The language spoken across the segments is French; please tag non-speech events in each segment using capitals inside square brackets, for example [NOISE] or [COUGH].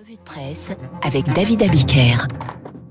Revue de presse avec David Abiker.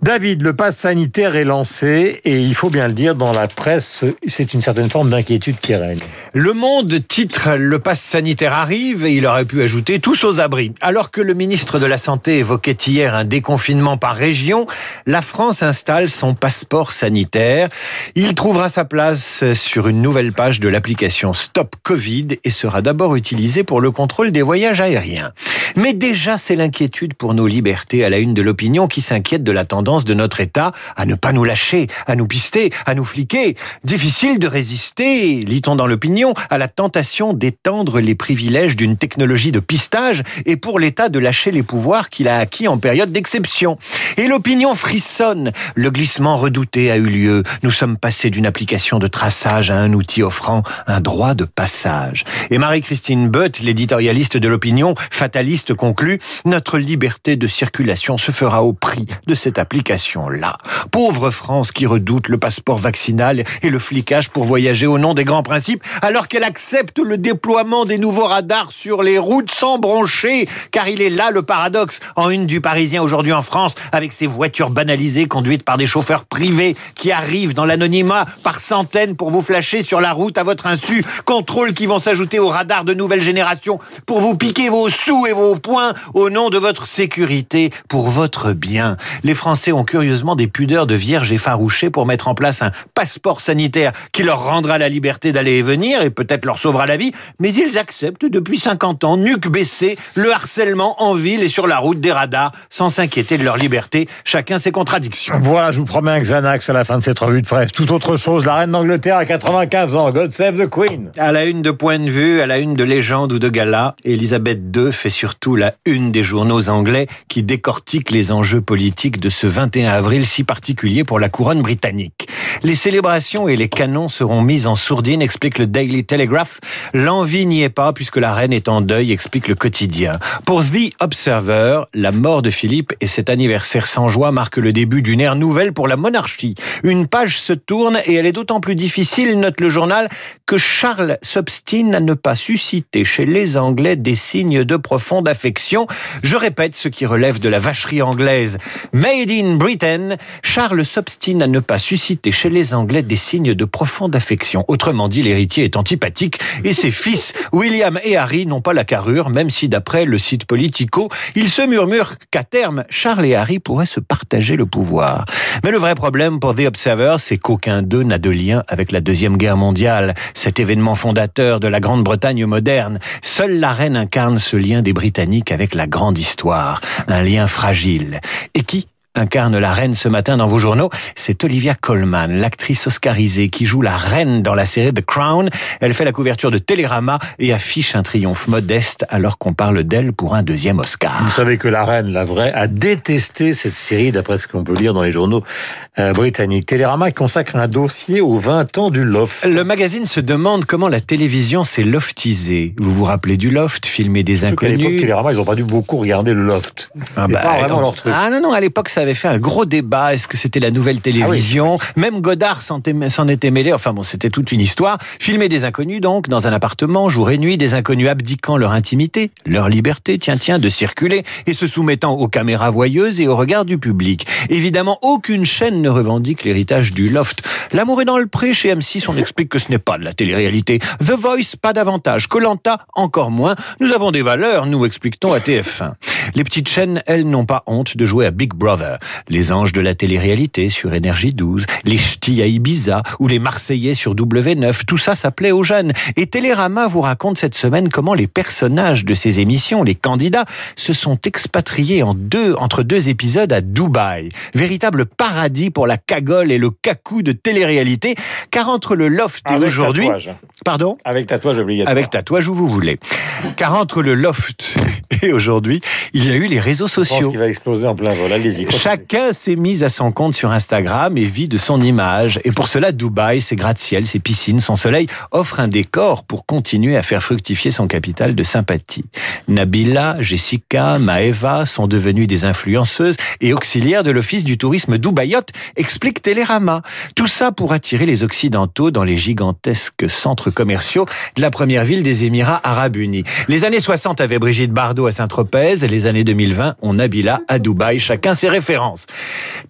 David, le pass sanitaire est lancé et il faut bien le dire, dans la presse, c'est une certaine forme d'inquiétude qui règne. Le Monde titre Le pass sanitaire arrive et il aurait pu ajouter tous aux abris. Alors que le ministre de la Santé évoquait hier un déconfinement par région, la France installe son passeport sanitaire. Il trouvera sa place sur une nouvelle page de l'application Stop Covid et sera d'abord utilisé pour le contrôle des voyages aériens. Mais déjà, c'est l'inquiétude pour nos libertés à la une de l'opinion qui s'inquiète de la tendance de notre État à ne pas nous lâcher, à nous pister, à nous fliquer. Difficile de résister, lit-on dans l'opinion, à la tentation d'étendre les privilèges d'une technologie de pistage et pour l'État de lâcher les pouvoirs qu'il a acquis en période d'exception. Et l'opinion frissonne. Le glissement redouté a eu lieu. Nous sommes passés d'une application de traçage à un outil offrant un droit de passage. Et Marie-Christine Butt, l'éditorialiste de l'opinion, fataliste, conclut, notre liberté de circulation se fera au prix de cette application là Pauvre France qui redoute le passeport vaccinal et le flicage pour voyager au nom des grands principes, alors qu'elle accepte le déploiement des nouveaux radars sur les routes sans broncher, car il est là le paradoxe. En une du Parisien aujourd'hui en France, avec ces voitures banalisées conduites par des chauffeurs privés qui arrivent dans l'anonymat par centaines pour vous flasher sur la route à votre insu, contrôles qui vont s'ajouter aux radars de nouvelle génération pour vous piquer vos sous et vos points au nom de votre sécurité, pour votre bien. Les Français ont curieusement des pudeurs de vierges effarouchées pour mettre en place un passeport sanitaire qui leur rendra la liberté d'aller et venir et peut-être leur sauvera la vie, mais ils acceptent depuis 50 ans, nuque baissée, le harcèlement en ville et sur la route des radars, sans s'inquiéter de leur liberté, chacun ses contradictions. Voilà, je vous promets un Xanax à la fin de cette revue de presse. Tout autre chose, la reine d'Angleterre à 95 ans, God save the Queen. À la une de point de vue, à la une de légende ou de gala, Elisabeth II fait surtout la une des journaux anglais qui décortiquent les enjeux politiques de ce 21 avril si particulier pour la couronne britannique. Les célébrations et les canons seront mis en sourdine, explique le Daily Telegraph. L'envie n'y est pas puisque la reine est en deuil, explique le quotidien. Pour The Observer, la mort de Philippe et cet anniversaire sans joie marquent le début d'une ère nouvelle pour la monarchie. Une page se tourne et elle est d'autant plus difficile, note le journal, que Charles s'obstine à ne pas susciter chez les Anglais des signes de profonde affection. Je répète ce qui relève de la vacherie anglaise. Made in Britain, Charles s'obstine à ne pas susciter chez les Anglais des signes de profonde affection. Autrement dit, l'héritier est antipathique et ses [LAUGHS] fils, William et Harry, n'ont pas la carrure, même si d'après le site Politico, il se murmure qu'à terme, Charles et Harry pourraient se partager le pouvoir. Mais le vrai problème pour The Observer, c'est qu'aucun d'eux n'a de lien avec la Deuxième Guerre mondiale, cet événement fondateur de la Grande-Bretagne moderne. Seule la reine incarne ce lien des Britanniques avec la grande histoire, un lien fragile, et qui, incarne la reine ce matin dans vos journaux, c'est Olivia Colman, l'actrice oscarisée qui joue la reine dans la série The Crown. Elle fait la couverture de Télérama et affiche un triomphe modeste alors qu'on parle d'elle pour un deuxième Oscar. Vous savez que la reine, la vraie, a détesté cette série, d'après ce qu'on peut lire dans les journaux euh, britanniques. Télérama consacre un dossier aux 20 ans du loft. Le magazine se demande comment la télévision s'est loftisée. Vous vous rappelez du loft, filmer des inconnus À l'époque, Télérama, ils n'ont pas dû beaucoup regarder le loft. Ah, bah, pas vraiment non. leur truc. Ah non, non, à l'époque, ça avait fait un gros débat. Est-ce que c'était la nouvelle télévision? Même Godard s'en était- s'en était mêlé. Enfin bon, c'était toute une histoire. Filmer des inconnus, donc, dans un appartement, jour et nuit, des inconnus abdiquant leur intimité, leur liberté, tiens, tiens, de circuler, et se soumettant aux caméras voyeuses et au regard du public. Évidemment, aucune chaîne ne revendique l'héritage du loft. L'amour est dans le pré chez M6, on explique que ce n'est pas de la télé-réalité. The Voice, pas davantage. Colanta, encore moins. Nous avons des valeurs, nous explique-t-on à TF1. Les petites chaînes, elles, n'ont pas honte de jouer à Big Brother. Les anges de la télé-réalité sur Énergie 12, les ch'tis à Ibiza ou les Marseillais sur W9, tout ça, ça plaît aux jeunes. Et Télérama vous raconte cette semaine comment les personnages de ces émissions, les candidats, se sont expatriés en deux, entre deux épisodes à Dubaï. Véritable paradis pour la cagole et le cacou de télé-réalité, car entre le loft et aujourd'hui... Pardon? Avec tatouage obligatoire. avec tatouage où vous voulez. Car entre le loft [LAUGHS] et aujourd'hui, il y a eu les réseaux Je pense sociaux. qu'il va exploser en plein vol. Allez-y. Chacun s'est mis à son compte sur Instagram et vit de son image. Et pour cela, Dubaï, ses gratte-ciel, ses piscines, son soleil offrent un décor pour continuer à faire fructifier son capital de sympathie. Nabila, Jessica, Maeva sont devenues des influenceuses et auxiliaires de l'Office du tourisme Dubaïot, explique Télérama. Tout ça pour attirer les Occidentaux dans les gigantesques centres commerciaux de la première ville des Émirats Arabes Unis. Les années 60 avaient Brigitte Bardot à Saint-Tropez, les années 2020 on Nabila à Dubaï, chacun ses références.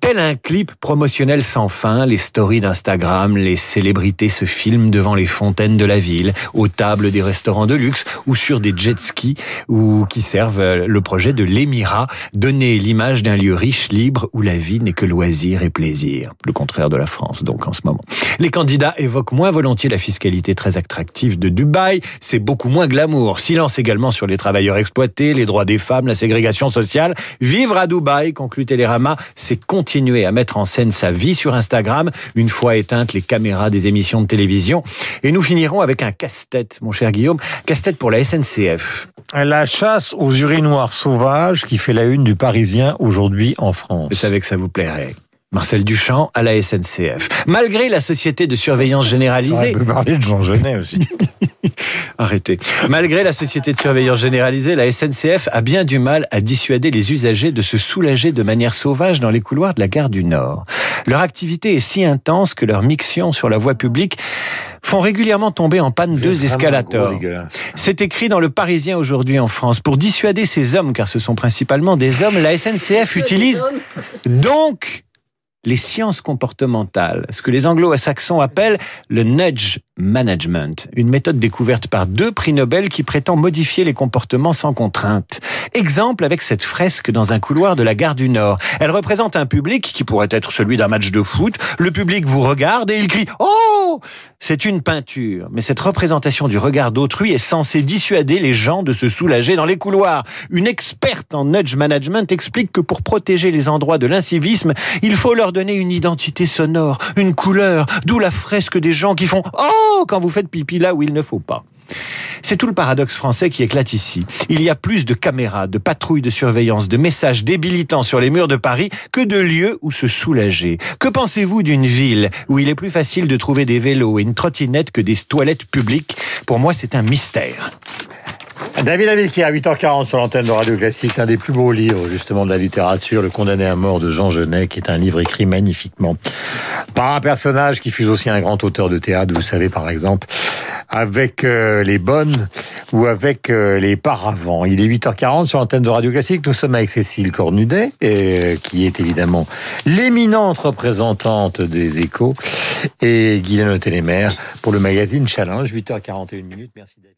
Tel un clip promotionnel sans fin, les stories d'Instagram, les célébrités se filment devant les fontaines de la ville, aux tables des restaurants de luxe ou sur des jet skis ou qui servent le projet de l'émirat, donner l'image d'un lieu riche, libre où la vie n'est que loisir et plaisir. Le contraire de la France donc en ce moment. Les candidats évoquent moins volontiers la fiscalité très attractive de Dubaï, c'est beaucoup moins glamour. Silence également sur les travailleurs exploités, les droits des femmes, la ségrégation sociale. Vivre à Dubaï, conclut Télérama, c'est continuer à mettre en scène sa vie sur Instagram, une fois éteintes les caméras des émissions de télévision. Et nous finirons avec un casse-tête, mon cher Guillaume, casse-tête pour la SNCF. La chasse aux urinoirs sauvages qui fait la une du Parisien aujourd'hui en France. Je savais que ça vous plairait. Marcel Duchamp à la SNCF. Malgré la société de surveillance généralisée. On peut parler de Jean Genet aussi. [LAUGHS] [LAUGHS] Arrêtez. Malgré la société de surveillance généralisée, la SNCF a bien du mal à dissuader les usagers de se soulager de manière sauvage dans les couloirs de la gare du Nord. Leur activité est si intense que leurs mictions sur la voie publique font régulièrement tomber en panne deux escalators. C'est écrit dans le Parisien aujourd'hui en France. Pour dissuader ces hommes, car ce sont principalement des hommes, la SNCF utilise donc les sciences comportementales, ce que les anglo-saxons appellent le nudge management, une méthode découverte par deux prix Nobel qui prétend modifier les comportements sans contrainte. Exemple avec cette fresque dans un couloir de la gare du Nord. Elle représente un public qui pourrait être celui d'un match de foot. Le public vous regarde et il crie « Oh !» C'est une peinture, mais cette représentation du regard d'autrui est censée dissuader les gens de se soulager dans les couloirs. Une experte en nudge management explique que pour protéger les endroits de l'incivisme, il faut leur donner une identité sonore, une couleur, d'où la fresque des gens qui font Oh quand vous faites pipi là où il ne faut pas. C'est tout le paradoxe français qui éclate ici. Il y a plus de caméras, de patrouilles de surveillance, de messages débilitants sur les murs de Paris que de lieux où se soulager. Que pensez-vous d'une ville où il est plus facile de trouver des vélos et une trottinette que des toilettes publiques? Pour moi, c'est un mystère. David qui est à 8h40 sur l'antenne de Radio Classique, un des plus beaux livres justement de la littérature, Le condamné à mort de Jean Genet, qui est un livre écrit magnifiquement un personnage qui fut aussi un grand auteur de théâtre, vous savez par exemple, avec euh, les bonnes ou avec euh, les paravents. Il est 8h40 sur l'antenne de Radio Classique. Nous sommes avec Cécile Cornudet, euh, qui est évidemment l'éminente représentante des échos, et Guylaine Télémère pour le magazine Challenge, 8h41 minutes. Merci David.